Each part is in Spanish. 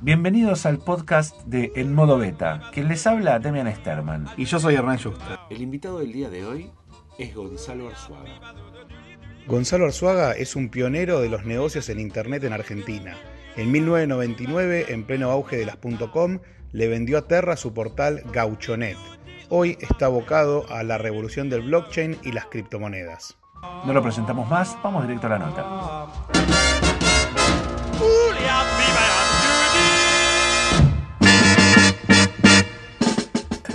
Bienvenidos al podcast de En Modo Beta. Quien les habla, Demian Sterman. Y yo soy Hernán Schuster. El invitado del día de hoy es Gonzalo Arzuaga. Gonzalo Arzuaga es un pionero de los negocios en Internet en Argentina. En 1999, en pleno auge de las .com, le vendió a Terra su portal Gauchonet. Hoy está abocado a la revolución del blockchain y las criptomonedas. No lo presentamos más, vamos directo a la nota.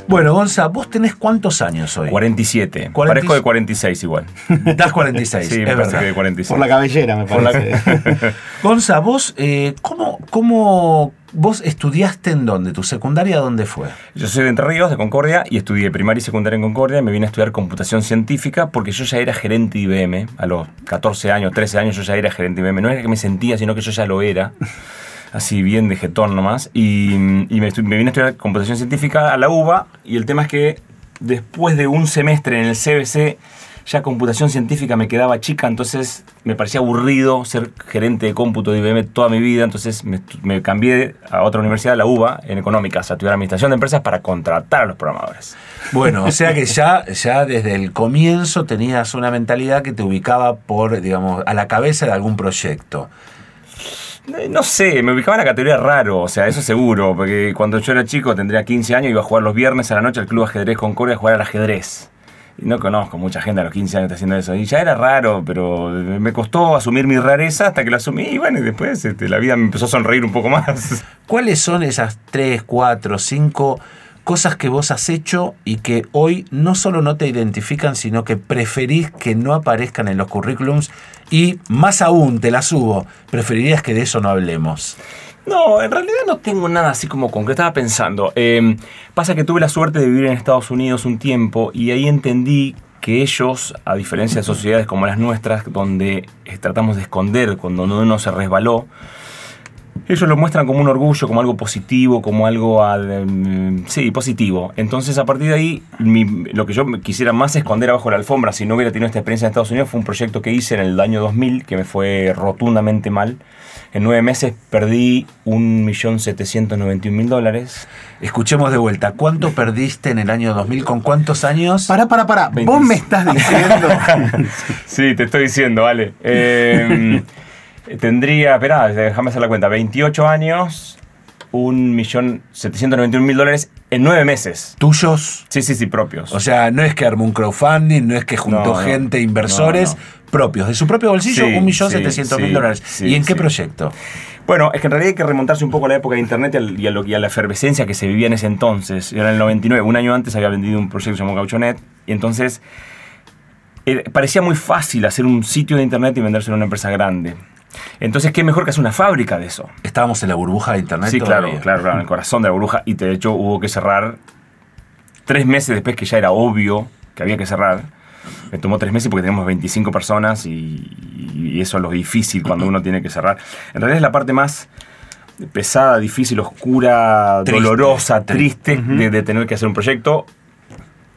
Bueno, Gonza, ¿vos tenés cuántos años hoy? 47. 40. Parezco de 46 igual. Das 46, Sí, es me parece verdad. que de 46. Por la cabellera, me Por la- parece. Gonza, vos, eh, ¿cómo, ¿cómo vos estudiaste en dónde? ¿Tu secundaria dónde fue? Yo soy de Entre Ríos, de Concordia, y estudié primaria y secundaria en Concordia. y Me vine a estudiar computación científica porque yo ya era gerente de IBM. A los 14 años, 13 años, yo ya era gerente de IBM. No era que me sentía, sino que yo ya lo era. Así bien de jetón nomás. Y, y me, estu- me vine a estudiar computación científica a la UBA. Y el tema es que después de un semestre en el CBC, ya computación científica me quedaba chica, entonces me parecía aburrido ser gerente de cómputo de IBM toda mi vida, entonces me, cambié a otra universidad, la UBA, en económicas, a estudiar administración de empresas para contratar a los programadores. Bueno, o sea que ya, ya desde el comienzo tenías una mentalidad que te ubicaba por, digamos, a la cabeza de algún proyecto. Eh, No sé, me ubicaba en la categoría raro, o sea, eso seguro, porque cuando yo era chico, tendría 15 años, iba a jugar los viernes a la noche al Club Ajedrez Concordia a jugar al ajedrez. No conozco mucha gente a los 15 años está haciendo eso. Y ya era raro, pero me costó asumir mi rareza hasta que la asumí. Y bueno, y después este, la vida me empezó a sonreír un poco más. ¿Cuáles son esas tres, cuatro, cinco cosas que vos has hecho y que hoy no solo no te identifican, sino que preferís que no aparezcan en los currículums? Y más aún, te las subo, preferirías que de eso no hablemos. No, en realidad no tengo nada así como concreto. Estaba pensando. eh, pasa que tuve la suerte de vivir en Estados Unidos un tiempo y ahí entendí que ellos, a diferencia de sociedades como las nuestras, donde tratamos de esconder cuando uno se resbaló, ellos lo muestran como un orgullo, como algo positivo, como algo, al- mm, sí, positivo. Entonces, a partir de ahí, lo que yo quisiera más esconder abajo de la alfombra, si no hubiera tenido esta experiencia en Estados Unidos, fue un proyecto que hice en el año 2000, que me fue rotundamente mal. En nueve meses perdí 1.791.000 dólares. Escuchemos de vuelta, ¿cuánto perdiste en el año 2000? ¿Con cuántos años? Pará, pará, pará. Vos me estás diciendo. Sí, te estoy diciendo, vale. Eh, tendría, esperá, déjame hacer la cuenta, 28 años, 1.791.000 dólares en nueve meses. ¿Tuyos? Sí, sí, sí, propios. O sea, no es que armó un crowdfunding, no es que juntó No, gente, inversores No, propios, de su propio bolsillo, Sí, 1.700.000 sí, dólares. ¿Y en qué proyecto? Bueno, es que en realidad hay que remontarse un poco a la época de Internet y, a, lo- y a la efervescencia que se vivía en ese entonces. Era en el 99, un año antes había vendido un proyecto llamado Gauchonet y entonces eh, parecía muy fácil hacer un sitio de Internet y vendérselo a una empresa grande. Entonces, ¿qué mejor que hacer una fábrica de eso? Estábamos en la burbuja de internet. Sí, claro, todavía. claro, claro, en el corazón de la burbuja. Y de hecho hubo que cerrar tres meses después que ya era obvio que había que cerrar. Me tomó tres meses porque teníamos 25 personas y, y eso es lo difícil cuando uno tiene que cerrar. En realidad es la parte más pesada, difícil, oscura, Triste, dolorosa, triste. triste de, de tener que hacer un proyecto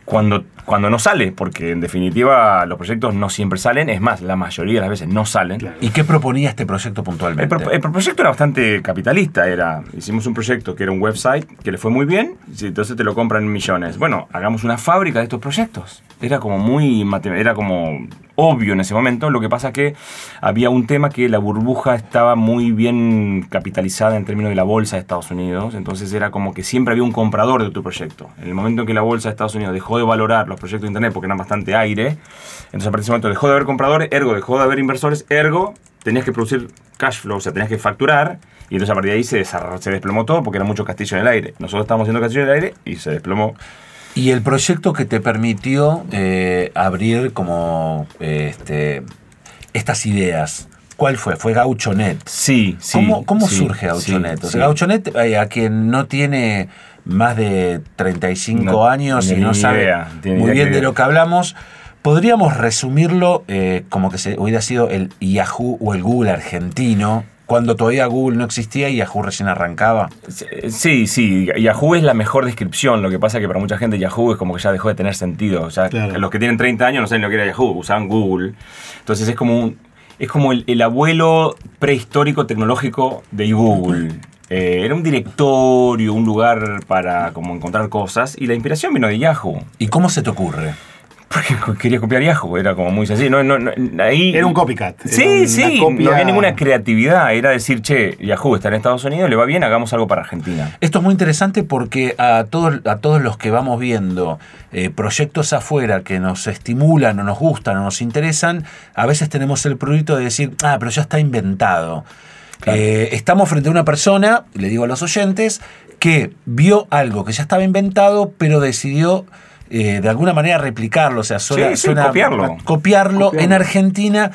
cuando, cuando no sale, porque en definitiva los proyectos no siempre salen, es más, la mayoría de las veces no salen. ¿Y qué proponía este proyecto El, puntualmente? pro- el proyecto era bastante capitalista. Era, hicimos un proyecto que era un website que le fue muy bien, y entonces te lo compran en millones. Bueno, hagamos una fábrica de estos proyectos. Era como muy, era como obvio en ese momento. Lo que pasa que había un tema que la burbuja estaba muy bien capitalizada en términos de la bolsa de Estados Unidos. Entonces era como que siempre había un comprador de tu proyecto. En el momento en que la bolsa de Estados Unidos dejó de valorar los proyectos de Internet porque eran bastante aire, entonces a partir de ese momento dejó de haber compradores, ergo dejó de haber inversores, ergo tenías que producir cash flow, o sea, tenías que facturar. Y entonces a partir de ahí se, se desplomó todo porque era mucho castillo en el aire. Nosotros estábamos haciendo castillo en el aire y se desplomó. Y el proyecto que te permitió eh, abrir como eh, este, estas ideas, ¿cuál fue? Fue Gauchonet. Sí, sí. ¿Cómo, cómo sí, surge Gauchonet? sí, O sea, sí. Gauchonet, eh, a quien no tiene más de 35 No años y no sabe idea, muy bien de lo que hablamos, podríamos resumirlo eh, como que se, hubiera sido el Yahoo o el Google argentino, cuando todavía Google no existía y Yahoo recién arrancaba. Sí, sí, Yahoo es la mejor descripción. Lo que pasa es que para mucha gente Yahoo es como que ya dejó de tener sentido. O sea, Claro. los que tienen 30 años no saben lo que era Yahoo, usaban Google. Entonces es como un. es como el, el abuelo prehistórico tecnológico de Google. Eh, era un directorio, un lugar para como encontrar cosas y la inspiración vino de Yahoo. ¿Y cómo se te ocurre? Porque quería copiar Yahoo, era como muy sencillo. No, no, no, ahí, Era un copycat. Sí, sí, copia- no había ninguna creatividad. Era decir, che, Yahoo está en Estados Unidos, le va bien, hagamos algo para Argentina. Esto es muy interesante porque a todos, a todos los que vamos viendo eh, proyectos afuera que nos estimulan o nos gustan o nos interesan, a veces tenemos el prurito de decir, ah, pero ya está inventado. Claro. Eh, estamos frente a una persona, le digo a los oyentes, que vio algo que ya estaba inventado, pero decidió eh, de alguna manera replicarlo, o sea, suena, Sí, sí, suena- copiarlo. copiarlo en. Argentina.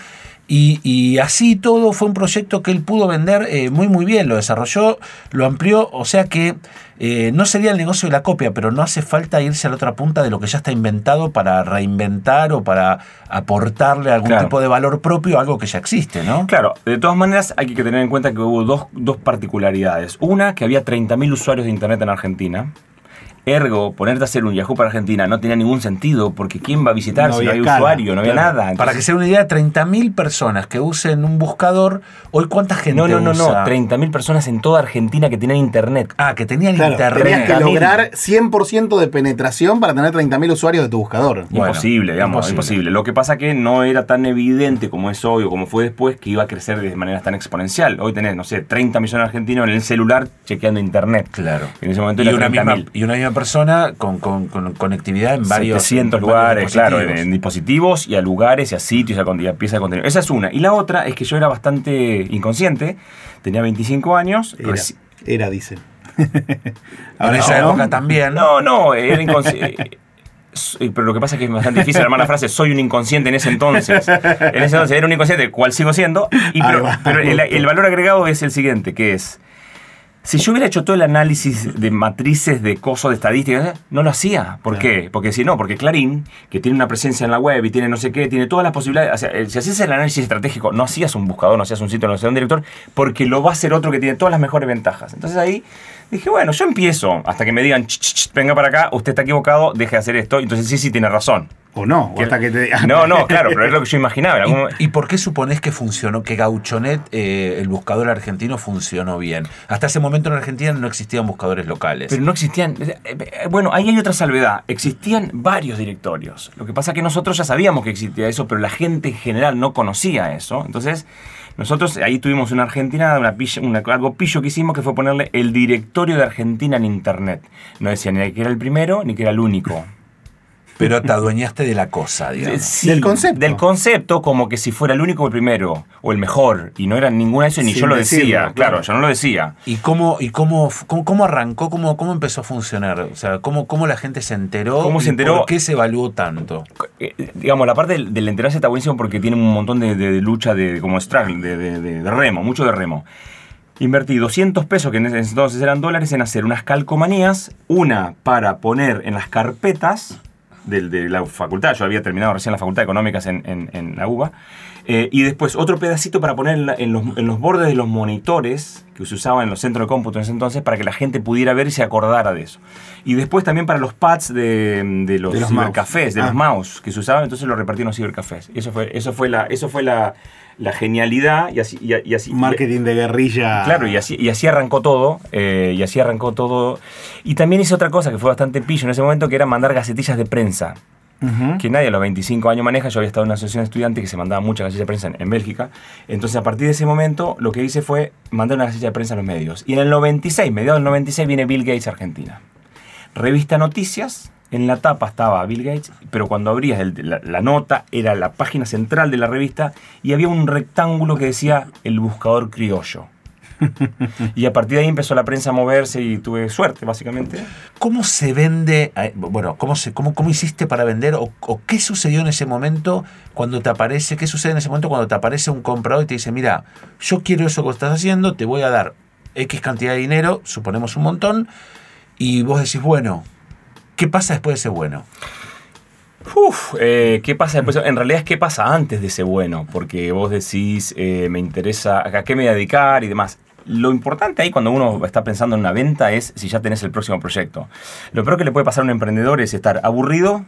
Y, y así todo fue un proyecto que él pudo vender eh, muy muy bien, lo desarrolló, lo amplió, o sea que eh, no sería el negocio de la copia, pero no hace falta irse a la otra punta de lo que ya está inventado para reinventar o para aportarle algún Claro. tipo de valor propio a algo que ya existe, ¿no? Claro, de todas maneras hay que tener en cuenta que hubo dos, dos particularidades. Una, que había 30.000 usuarios de Internet en Argentina. Ergo, ponerte a hacer un Yahoo para Argentina no tenía ningún sentido porque ¿quién va a visitar No si no había hay usuario? No había claro. nada. Para que Entonces- se den una idea, 30.000 personas que usen un buscador, hoy cuánta gente No, no, no, no. usa? 30.000 personas en toda Argentina que tenían Internet. Ah, que tenían Claro, internet. tenías que 30.000. lograr 100% de penetración para tener 30.000 usuarios de tu buscador. Bueno, imposible, digamos, imposible. imposible. Lo que pasa que no era tan evidente como es hoy o como fue después que iba a crecer de manera tan exponencial. Hoy tenés, no sé, 30 millones de argentinos en el celular chequeando internet. Claro. En ese momento Y era una, misma, 30.000. y una misma persona con, con- con conectividad en varios 700 en varios lugares, claro, en, dispositivos. en dispositivos y a lugares y a sitios y a, con- y a piezas de contenido. Esa es una. Y la otra es que yo era bastante inconsciente, tenía 25 años. Era, era dicen. En esa no. época también. No, no, era inconsciente. Pero lo que pasa es que es bastante difícil armar la frase, soy un inconsciente en ese entonces. En ese entonces era un inconsciente, cual sigo siendo. Y pero va. pero el, el valor agregado es el siguiente, que es, si yo hubiera hecho todo el análisis de matrices, de cosas, de estadísticas, ¿eh? no lo hacía. ¿Por Claro. qué? Porque si no, porque Clarín, que tiene una presencia en la web y tiene no sé qué, tiene todas las posibilidades. O sea, si hacías el análisis estratégico, no hacías un buscador, no hacías un sitio, no hacías un director, porque lo va a hacer otro que tiene todas las mejores ventajas. Entonces ahí dije, bueno, yo empiezo hasta que me digan, "Ch, ch, ch, venga para acá, usted está equivocado, deje de hacer esto. Entonces sí, sí, tiene razón. O no, o hasta que te No, no, claro, pero es lo que yo imaginaba. en algún momento- ¿Y, y por qué suponés que funcionó, que Gauchonet, eh, el buscador argentino, funcionó bien? Hasta ese momento en Argentina no existían buscadores locales. Pero no existían. eh, eh, Bueno, ahí hay otra salvedad. Existían varios directorios. Lo que pasa es que nosotros ya sabíamos que existía eso, pero la gente en general no conocía eso. Entonces, nosotros ahí tuvimos una Argentina, una, pilla- una- algo pillo que hicimos que fue ponerle el directorio de Argentina en Internet. No decía ni que era el primero ni que era el único. Pero te adueñaste de la cosa, digamos. Sí, Del concepto. Del concepto, como que si fuera el único o el primero, o el mejor. Y no era ninguna de eso, ni Sin yo lo decirlo, decía. claro. Claro, yo no lo decía. ¿Y cómo, y cómo, cómo, cómo arrancó, cómo, cómo empezó a funcionar? O sea, ¿cómo, cómo la gente se enteró? ¿Cómo se enteró? ¿Por qué se evaluó tanto? Eh, digamos, la parte del, del enterarse está buenísimo porque tiene un montón de, de lucha de como struggle, de remo, mucho de remo. Invertí 200 pesos, que en ese entonces eran dólares, en hacer unas calcomanías, una para poner en las carpetas del- de, la facultad, yo había terminado recién la facultad de económicas en, en- en la UBA, eh, y después otro pedacito para poner en, la- en los, en los bordes de los monitores que se usaban en los centros de cómputo en ese entonces para que la gente pudiera ver y se acordara de eso. Y después también para los pads de, de los, De los mouse. cibercafés, de Ah. los mouse que se usaban, entonces lo repartí en los cibercafés. Eso fue, eso fue la, eso fue la, la genialidad y así, y, y así Marketing de guerrilla. Claro, y así, y así arrancó todo, eh, y así arrancó todo. Y también hice otra cosa que fue bastante pillo en ese momento, que era mandar gacetillas de prensa, Que nadie a los 25 años maneja. Yo había estado en una asociación de estudiantes que se mandaba muchas gacetillas de prensa en, Bélgica. Entonces, a partir de ese momento, lo que hice fue mandar una gacetilla de prensa a los medios. Y en el 96, mediados del 96, viene Bill Gates a Argentina. Revista Noticias, en la tapa estaba Bill Gates, pero cuando abrías la nota era la página central de la revista y había un rectángulo que decía el buscador criollo. y a partir de ahí empezó la prensa a moverse y tuve suerte, básicamente. ¿Cómo se vende? eh, Bueno, ¿cómo, se, cómo, cómo hiciste para vender? O, o qué sucedió en ese momento cuando te aparece? ¿Qué sucede en ese momento cuando te aparece un comprador y te dice, mira, yo quiero eso que estás haciendo, te voy a dar X cantidad de dinero, suponemos un montón, y vos decís, bueno, ¿qué pasa después de ese bueno? Uf, eh, ¿qué pasa después? En realidad es qué pasa antes de ese bueno, porque vos decís, eh, me interesa, a qué me voy a dedicar y demás. Lo importante ahí cuando uno está pensando en una venta es si ya tenés el próximo proyecto. Lo peor que le puede pasar a un emprendedor es estar aburrido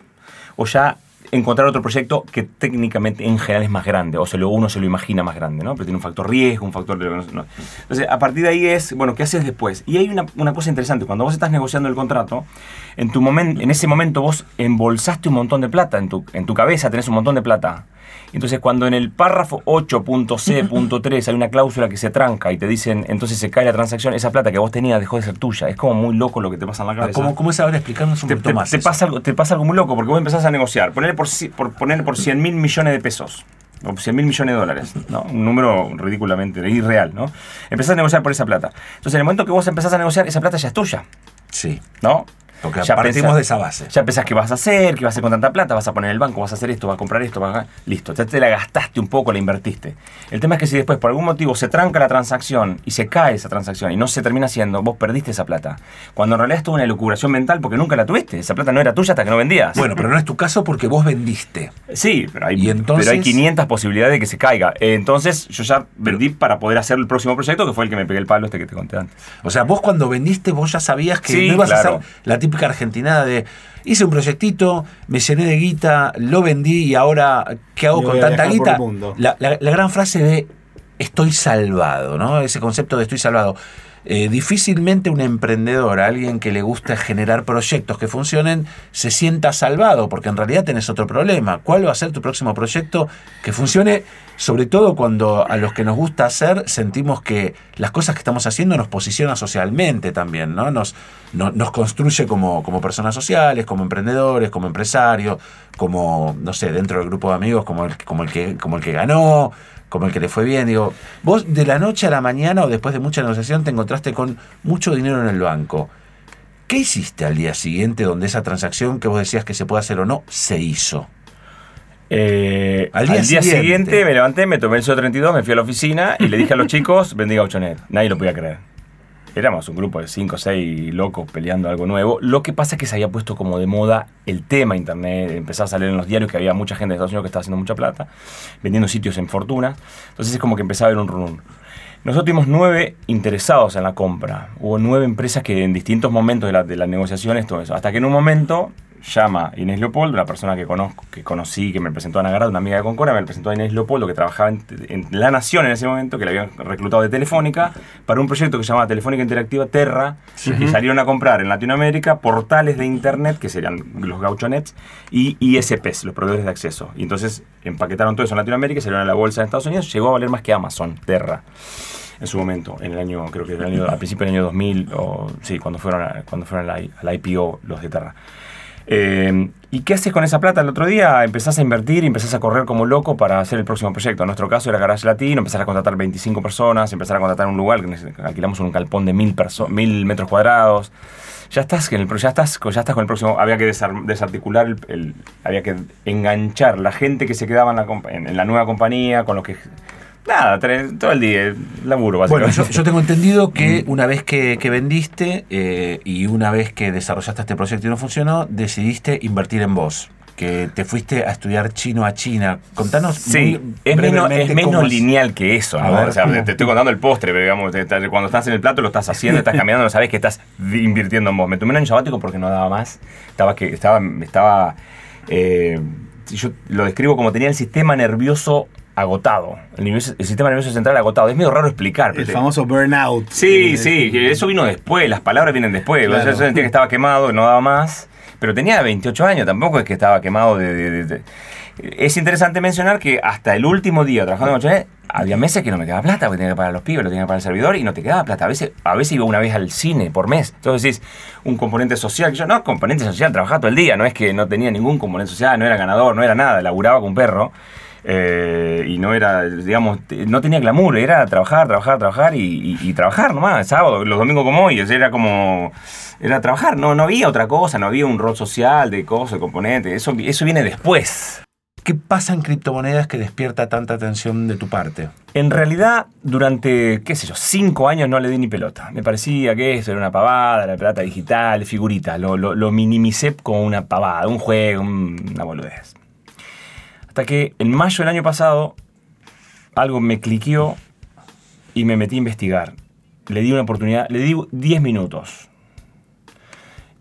o ya encontrar otro proyecto que técnicamente en general es más grande, o se uno se lo imagina más grande, ¿no? Pero tiene un factor riesgo, un factor... De, no. Entonces, a partir de ahí es, bueno, ¿qué haces después? Y hay una, una cosa interesante, cuando vos estás negociando el contrato, en, tu momento en ese momento vos embolsaste un montón de plata, en tu, en tu cabeza tenés un montón de plata. Entonces, cuando en el párrafo 8.c.3 hay una cláusula que se tranca y te dicen, entonces se cae la transacción, esa plata que vos tenías dejó de ser tuya. Es como muy loco lo que te pasa en la cabeza. ¿Cómo, cómo es ahora explicarnos un te, poquito te- más? te pasa algo, te pasa algo muy loco porque vos empezás a negociar. Ponerle por, por, ponerle por 100 mil millones de pesos. O 100 mil millones de dólares, ¿no? Un número ridículamente irreal, ¿no? Empezás a negociar por esa plata. Entonces, en el momento que vos empezás a negociar, esa plata ya es tuya, Sí, ¿no? Porque Ya partimos pensás- de esa base. Ya pensás qué vas a hacer, qué vas a hacer con tanta plata, vas a poner en el banco, vas a hacer esto, vas a comprar esto, vas a... Listo, ya te la gastaste un poco, la invertiste. El tema es que si después por algún motivo se tranca la transacción y se cae esa transacción y no se termina haciendo, vos perdiste esa plata. Cuando en realidad es toda una elucubración mental porque nunca la tuviste. Esa plata no era tuya hasta que no vendías. Bueno, pero no es tu caso porque vos vendiste. Sí, pero hay, Y entonces- pero hay 500 posibilidades de que se caiga. Entonces yo ya vendí para poder hacer el próximo proyecto, que fue el que me pegué el palo este que te conté antes. O sea, vos cuando vendiste, vos ya sabías que Sí, no ibas a hacer la típica argentinada de hice un proyectito, me llené de guita, lo vendí y ahora, ¿qué hago con tanta guita? la gran frase de estoy salvado, ¿no? Ese concepto de estoy salvado. Eh, difícilmente un emprendedor, alguien que le gusta generar proyectos que funcionen, se sienta salvado, porque en realidad tenés otro problema. ¿Cuál va a ser tu próximo proyecto que funcione? Sobre todo cuando a los que nos gusta hacer sentimos que las cosas que estamos haciendo nos posiciona socialmente también, ¿no? Nos, no- nos construye como, como personas sociales, como emprendedores, como empresarios, como, no sé, dentro del grupo de amigos, como el, como el, que, como el que ganó, como el que le fue bien. Digo, vos de la noche a la mañana o después de mucha negociación te encontraste con mucho dinero en el banco. ¿Qué hiciste al día siguiente donde esa transacción que vos decías que se puede hacer o no se hizo? Eh, Al al día siguiente. siguiente. me levanté, me tomé el CO32, me fui a la oficina y le dije a los chicos, vendí Gauchonet. Nadie lo podía creer. Éramos un grupo de 5 o 6 locos peleando algo nuevo. Lo que pasa es que se había puesto como de moda el tema internet. Empezaba a salir en los diarios que había mucha gente de Estados Unidos que estaba haciendo mucha plata, vendiendo sitios en fortunas. Entonces es como que empezaba a haber un run. Nosotros tuvimos nueve interesados en la compra. Hubo nueve empresas que en distintos momentos de, la- de las negociaciones, todo eso. Hasta que en un momento llama Inés Leopoldo, la persona que conozco, que conocí, que me presentó a Ana una amiga de Concora, me presentó a Inés Leopoldo, que trabajaba en, en La Nación en ese momento, que la habían reclutado de Telefónica, para un proyecto que se llamaba Telefónica Interactiva Terra, y salieron a comprar en Latinoamérica portales de Internet, que serían los gauchonets, y ISPs, los proveedores de acceso. Y entonces empaquetaron todo eso en Latinoamérica, y salieron a la bolsa de Estados Unidos, llegó a valer más que Amazon, Terra en su momento, en el año, creo que el año, al principio del año 2000, o sí, cuando fueron, a- cuando fueron a la, a la IPO los de Terra. Eh, ¿Y qué haces con esa plata? El otro día empezás a invertir empezás a correr como loco para hacer el próximo proyecto. En nuestro caso era Garage Latino, empezar a contratar 25 personas, empezar a contratar un lugar, alquilamos un galpón de mil, metros cuadrados. Ya estás, con- el próximo. Había que desar- desarticular, había que enganchar la gente que se quedaba en la, en la nueva compañía, con los que. Nada, todo el día, laburo Bueno, básicamente. yo, yo tengo entendido que una vez que, que vendiste eh, y una vez que desarrollaste este proyecto y no funcionó, decidiste invertir en vos. Que te fuiste a estudiar chino a China. Contanos. Sí, es menos, es menos lineal que eso, ¿no? ver, o sea, ¿cómo? te estoy contando el postre, pero digamos, te- te- cuando estás en el plato lo estás haciendo, estás caminando, no sabes que estás invirtiendo en vos. Me tomé un año sabático porque no daba más. Estaba que estaba, estaba eh, yo lo describo como tenía el sistema nervioso agotado. El, nervioso- el sistema nervioso central agotado. Es medio raro explicar. El te- famoso burnout. Sí, Eh, sí, que eso vino después, las palabras vienen después. Claro. O sea, yo sentía que estaba quemado, no daba más, pero tenía 28 años, tampoco es que estaba quemado de... de- de- de- Es interesante mencionar que hasta el último día trabajando en Mochonet, había meses que no me quedaba plata, porque tenía que pagar a los pibes, lo tenía que pagar el servidor y no te quedaba plata. A veces, a veces iba una vez al cine por mes. Entonces decís, un componente social, que yo no, componente social, trabajaba todo el día, no es que no tenía ningún componente social, no era ganador, no era nada, laburaba con un perro. Eh, y no era, digamos, no tenía glamour, era trabajar, trabajar, trabajar y, y- y trabajar nomás, sábado, los domingos como hoy, era como, era trabajar, no, no había otra cosa, no había un rol social de cosas, de componentes, eso, eso viene después. ¿Qué pasa en criptomonedas que despierta tanta atención de tu parte? En realidad, durante, qué sé yo, cinco años no le di ni pelota. Me parecía que eso era una pavada, la plata digital, figuritas. Lo, lo, lo minimicé como una pavada, un juego, un- una boludez. Hasta que en mayo del año pasado, algo me cliqueó y me metí a investigar. Le di una oportunidad, le di 10 minutos.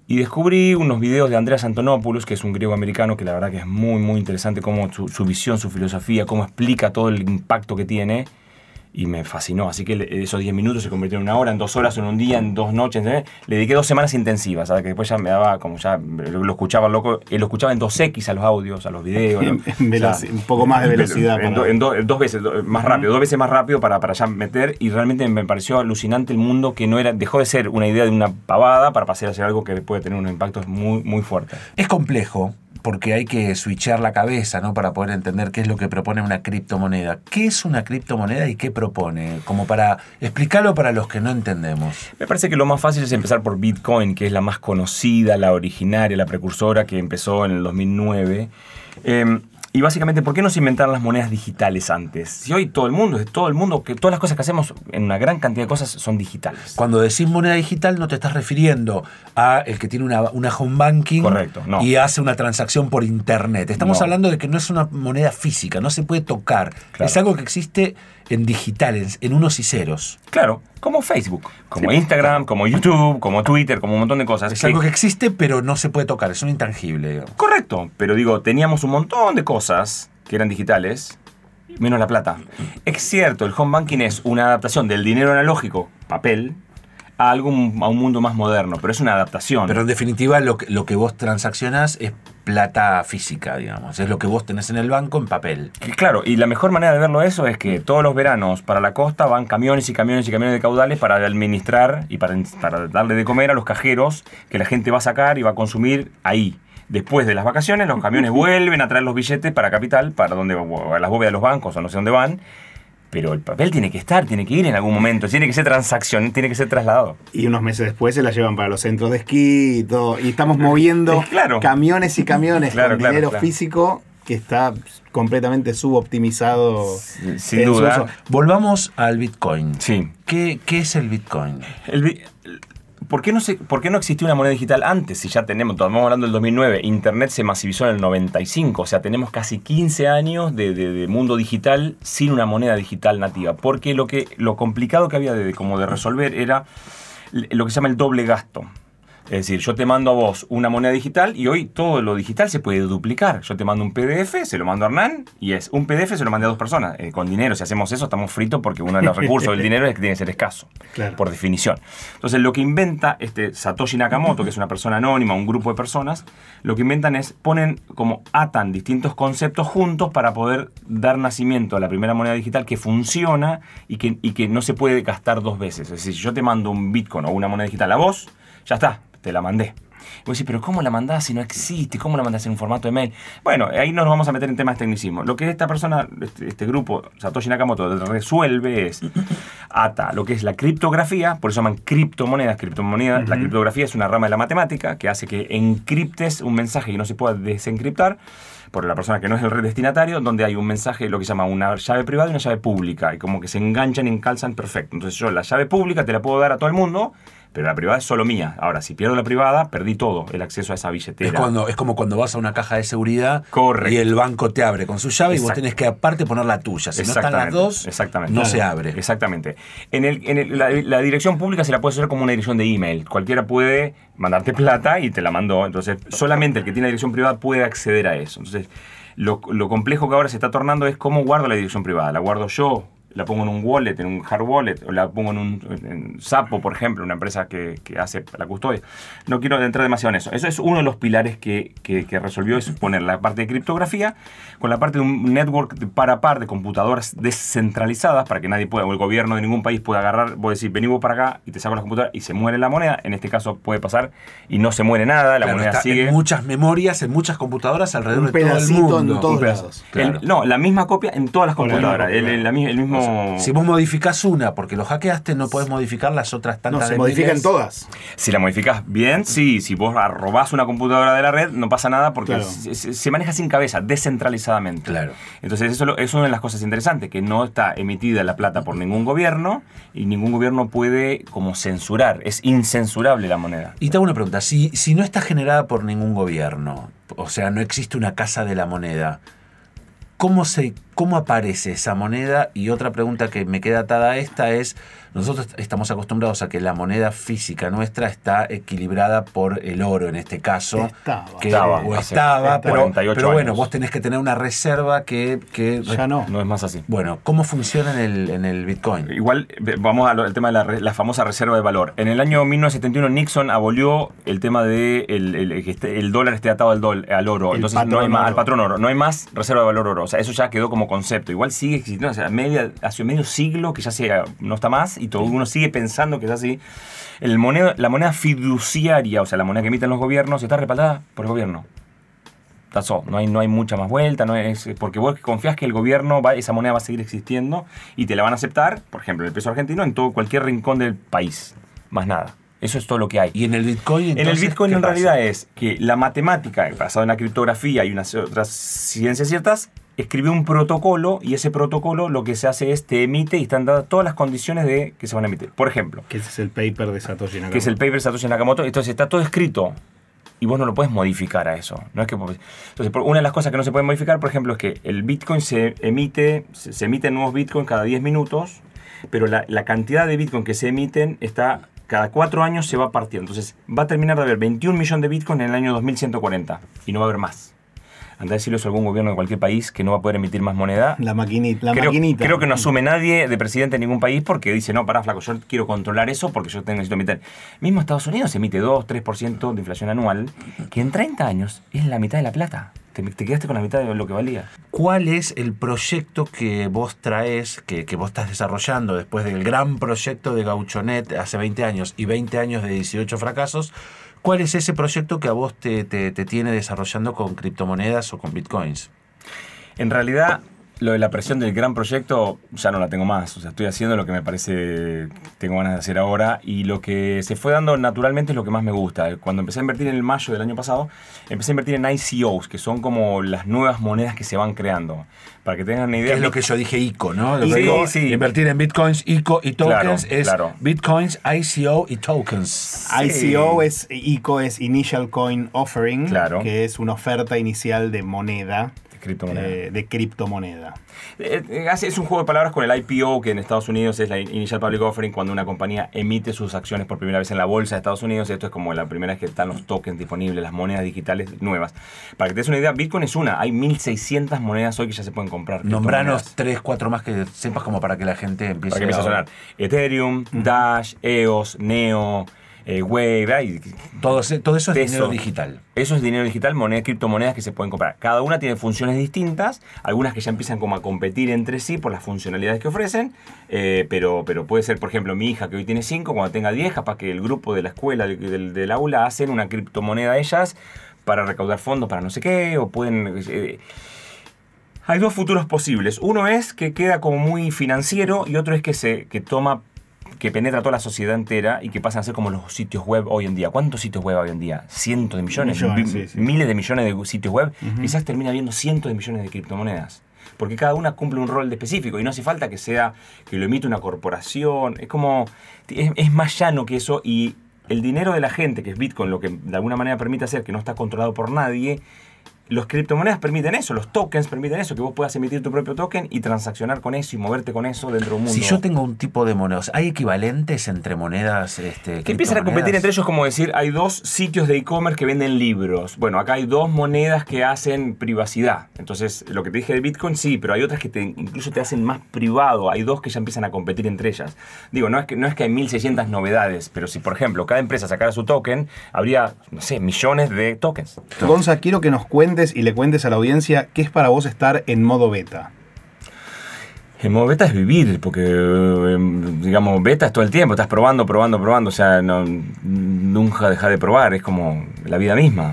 Y descubrí unos videos de Andreas Antonopoulos, que es un griego americano, que la verdad que es muy, muy interesante cómo su, su visión, su filosofía, cómo explica todo el impacto que tiene y me fascinó. Así que esos 10 minutos se convirtieron en una hora, en dos horas, en un día, en dos noches. ¿entendés? Le dediqué dos semanas intensivas, ¿sabes? que después ya me daba, como ya lo escuchaba loco, lo escuchaba en 2X a los audios, a los videos. ¿no? un poco más de velocidad. En, en dos veces, más rápido, dos veces más rápido para, para ya meter y realmente me pareció alucinante el mundo que no era, dejó de ser una idea de una pavada para pasar a ser algo que puede tener unos impactos muy, muy fuertes. Es complejo, porque hay que switchar la cabeza, ¿no? Para poder entender qué es lo que propone una criptomoneda. ¿Qué es una criptomoneda y qué propone? Como para explicarlo para los que no entendemos. Me parece que lo más fácil es empezar por Bitcoin, que es la más conocida, la originaria, la precursora que empezó en el 2009. Y básicamente, ¿por qué no se inventaron las monedas digitales antes? Si hoy todo el mundo, todo el mundo, que todas las cosas que hacemos en una gran cantidad de cosas son digitales. Cuando decís moneda digital no te estás refiriendo a el que tiene una, una home banking Correcto, y hace una transacción por internet. Estamos hablando de que no es una moneda física, no se puede tocar. Es algo que existe en digitales, en unos y ceros. Claro, como Facebook, como Instagram, como YouTube, como Twitter, como un montón de cosas. Es algo que existe, pero no se puede tocar, es un intangible. Correcto, pero digo, teníamos un montón de cosas que eran digitales, menos la plata. Es cierto, el home banking es una adaptación del dinero analógico, papel, a, algo, a un mundo más moderno, pero es una adaptación. Pero en definitiva lo que, lo que vos transaccionás es plata física, digamos. Es lo que vos tenés en el banco en papel. claro, y la mejor manera de verlo eso es que todos los veranos para la costa van camiones y camiones y camiones de caudales para administrar y para, para darle de comer a los cajeros que la gente va a sacar y va a consumir ahí. Después de las vacaciones, los camiones vuelven a traer los billetes para capital, para donde, a las bóvedas de los bancos o no sé dónde van, pero el papel tiene que estar, tiene que ir en algún momento, tiene que ser transacción, tiene que ser trasladado. Y unos meses después se la llevan para los centros de esquí y todo. Y estamos moviendo camiones y camiones con dinero físico que está completamente suboptimizado. Sin duda. Volvamos al Bitcoin. Sí. ¿Qué, qué es el Bitcoin? El, ¿por qué, no se, ¿por qué no existió una moneda digital antes? Si ya tenemos, estamos hablando del 2009, Internet se masivizó en el 95, o sea, tenemos casi 15 años de, mundo digital sin una moneda digital nativa. Porque lo, que, lo complicado que había de, como de resolver era lo que se llama el doble gasto. Es decir, yo te mando a vos una moneda digital y hoy todo lo digital se puede duplicar. Yo te mando un PDF, se lo mando a Hernán y es un PDF, se lo mandé a dos personas. Eh, con dinero, si hacemos eso, estamos fritos porque uno de los recursos del dinero es que tiene que ser escaso, por definición. Entonces, lo que inventa este Satoshi Nakamoto, que es una persona anónima, un grupo de personas, lo que inventan es ponen como atan distintos conceptos juntos para poder dar nacimiento a la primera moneda digital que funciona y que, y que no se puede gastar dos veces. Es decir, si yo te mando un Bitcoin o una moneda digital a vos, ya está, te la mandé. Y vos decís, pero ¿cómo la mandás si no existe? ¿Cómo la mandás en un formato de mail? Bueno, ahí nos vamos a meter en temas tecnicismo. Lo que esta persona, este, este, grupo, Satoshi Nakamoto, resuelve es ata lo que es la criptografía, por eso llaman criptomonedas, criptomonedas. La criptografía es una rama de la matemática que hace que encriptes un mensaje y no se pueda desencriptar por la persona que no es el destinatario, donde hay un mensaje, lo que se llama una llave privada y una llave pública, y como que se enganchan y encalzan perfecto. Entonces yo la llave pública te la puedo dar a todo el mundo, pero la privada es solo mía. Ahora, si pierdo la privada, perdí todo, el acceso a esa billetera. Es, cuando, es como cuando vas a una caja de seguridad Correcto. y el banco te abre con su llave y vos tenés que aparte poner la tuya. Si no están las dos, Exactamente. no se abre. Exactamente. En, el, en la, dirección pública se la puede hacer como una dirección de email. Cualquiera puede mandarte plata y te la mandó. Entonces, solamente el que tiene dirección privada puede acceder a eso. Entonces, lo, lo complejo que ahora se está tornando es cómo guardo la dirección privada. ¿La guardo yo la pongo en un wallet, en un hard wallet, o la pongo en un Sapo, por ejemplo, una empresa que, hace la custodia. No quiero entrar demasiado en eso. Eso es uno de los pilares que, resolvió, es poner la parte de criptografía con la parte de un network de par a par de computadoras descentralizadas para que nadie pueda, o el gobierno de ningún país pueda agarrar, voy a decir, vení vos para acá y te saco la computadora y se muere la moneda. En este caso puede pasar y no se muere nada, la moneda sigue. En muchas memorias, en muchas computadoras alrededor de todo el mundo. En todos lados. no, la misma copia en todas las computadoras. el mismo si vos modificás una porque lo hackeaste, no podés modificar las otras tantas. No, se modifican todas. Si la modificas bien, sí. Si vos robás una computadora de la red, no pasa nada porque se, maneja sin cabeza, descentralizadamente. Claro. Entonces, eso es una de las cosas interesantes, que no está emitida la plata por ningún gobierno y ningún gobierno puede como censurar. Es incensurable la moneda. Y te hago una pregunta. Si, si no está generada por ningún gobierno, o sea, no existe una casa de la moneda, ¿cómo se ¿Cómo aparece esa moneda? Y otra pregunta que me queda atada a esta es, nosotros estamos acostumbrados a que la moneda física nuestra está equilibrada por el oro en este caso. Estaba. Que, Estaba, o estaba, pero, 48 pero bueno, años. vos tenés que tener una reserva que... que Ya no. No es más así. Bueno, ¿cómo funciona en el, en el Bitcoin? Igual, vamos al tema de la, famosa reserva de valor. En el año 1971 Nixon abolió el tema de el, el- que el dólar esté atado al, dol- al oro. El Entonces no hay más, oro. al patrón oro. No hay más reserva de valor oro. O sea, eso ya quedó como concepto. Igual sigue existiendo. O sea, media, hace medio siglo que ya se, no está más y todo uno sigue pensando que es así. El moneda, la moneda fiduciaria, o sea, la moneda que emiten los gobiernos, está respaldada por el gobierno. That's all. No hay, no hay mucha más vuelta, no es, porque vos confías que el gobierno, va, esa moneda va a seguir existiendo y te la van a aceptar, por ejemplo, el peso argentino, en todo cualquier rincón del país. Más nada. Eso es todo lo que hay. Y en el Bitcoin... en el Bitcoin ¿qué en pasa? realidad es que la matemática, basada en la criptografía y unas otras ciencias ciertas, escribió un protocolo y ese protocolo lo que se hace es te emite y están dadas todas las condiciones de que se van a emitir. Por ejemplo, Que ese es el paper de Satoshi Nakamoto. que es el paper de Satoshi Nakamoto. Entonces está todo escrito y vos no lo puedes modificar a eso. No es que, entonces, una de las cosas que no se puede modificar, por ejemplo, es que el Bitcoin se emite, se, se emiten nuevos Bitcoin cada 10 minutos, pero la, la cantidad de Bitcoin que se emiten está cada 4 años se va partiendo. Entonces va a terminar de haber 21 millones de Bitcoin en el año 2140 y no va a haber más. Andá a decirle eso a algún gobierno de cualquier país que no va a poder emitir más moneda La maquinita. La creo, maquinita. creo que no asume nadie de presidente en ningún país porque dice, no, pará, flaco, yo quiero controlar eso porque yo tengo, necesito emitir. Mismo Estados Unidos emite 2, 3% de inflación anual, que en 30 años es la mitad de la plata. Te, te quedaste con la mitad de lo que valía. ¿Cuál es el proyecto que vos traes, que, que vos estás desarrollando después del gran proyecto de Gauchonet hace 20 años y 20 años de 18 fracasos? ¿Cuál es ese proyecto que a vos te, te- te tiene desarrollando con criptomonedas o con bitcoins? En realidad, lo de la presión del gran proyecto ya no la tengo más. O sea, estoy haciendo lo que me parece tengo ganas de hacer ahora y lo que se fue dando naturalmente es lo que más me gusta. Cuando empecé a invertir en el mayo del año pasado, empecé a invertir en ICOs, que son como las nuevas monedas que se van creando. Para que tengan una idea. Es lo que yo dije ICO, ¿no? Lo Sí, digo, sí. Invertir en bitcoins, ICO y tokens Claro, es claro. bitcoins, ICO y tokens. ICO es, ICO es Initial Coin Offering, Claro. que es una oferta inicial de moneda, criptomoneda. eh, de criptomoneda. Eh, eh, es un juego de palabras con el IPO, que en Estados Unidos es la Initial Public Offering, cuando una compañía emite sus acciones por primera vez en la bolsa de Estados Unidos. Esto es como la primera vez que están los tokens disponibles, las monedas digitales nuevas. Para que te des una idea, Bitcoin es una. Hay 1600 monedas hoy que ya se pueden comprar. Nombranos criptomonedas. tres, cuatro más que sepas como para que la gente empiece, Para que empiece a sonar. Ethereum, Dash, EOS, Neo, eh, Wave. ay, Todo, ese- todo eso es Peso. dinero digital. Eso es dinero digital, monedas, criptomonedas que se pueden comprar. Cada una tiene funciones distintas, algunas que ya empiezan como a competir entre sí por las funcionalidades que ofrecen, eh, pero, pero puede ser, por ejemplo, mi hija que hoy tiene 5, cuando tenga 10, capaz que el grupo de la escuela, del, del- del aula, hacen una criptomoneda ellas para recaudar fondos para no sé qué, o pueden... eh, hay dos futuros posibles. Uno es que queda como muy financiero y otro es que se que toma que penetra toda la sociedad entera y que pasan a ser como los sitios web hoy en día. ¿Cuántos sitios web hoy en día? Cientos de millones, Millones, mi- sí, sí. miles de millones de sitios web. Quizás termina habiendo cientos de millones de criptomonedas. Porque cada una cumple un rol de específico y no hace falta que sea que lo emite una corporación. Es como. Es, es más llano que eso y el dinero de la gente, que es Bitcoin, lo que de alguna manera permite hacer que no está controlado por nadie. Los criptomonedas permiten eso, los tokens permiten eso, que vos puedas emitir tu propio token y transaccionar con eso y moverte con eso dentro de un mundo. Si yo tengo un tipo de monedas, ¿hay equivalentes entre monedas? Este, Que empiezan a competir entre ellos como decir, hay dos sitios de e-commerce que venden libros. Bueno, acá hay dos monedas que hacen privacidad. Entonces, lo que te dije de Bitcoin, sí, pero hay otras que te, incluso te hacen más privado. Hay dos que ya empiezan a competir entre ellas. Digo, no es, que, no es que hay 1600 novedades, pero si, por ejemplo, cada empresa sacara su token, habría, no sé, millones de tokens. Gonza, quiero que nos cuentes y le cuentes a la audiencia qué es para vos estar en modo beta. El modo beta es vivir, porque, eh, digamos, beta es todo el tiempo, estás probando, probando, probando, o sea, nunca deja de probar, es como la vida misma.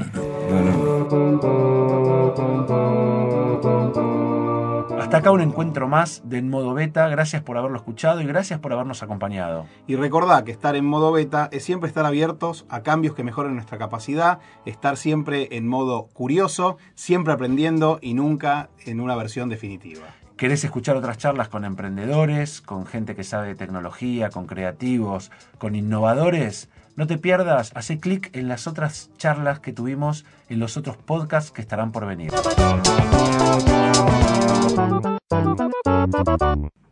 Hasta acá un encuentro más de En Modo Beta. Gracias por haberlo escuchado y gracias por habernos acompañado. Y recordá que estar en modo beta es siempre estar abiertos a cambios que mejoren nuestra capacidad, estar siempre en modo curioso, siempre aprendiendo y nunca en una versión definitiva. ¿Querés escuchar otras charlas con emprendedores, con gente que sabe de tecnología, con creativos, con innovadores? No te pierdas, hace clic en las otras charlas que tuvimos en los otros podcasts que estarán por venir. バンバンバンバンバンバンバン。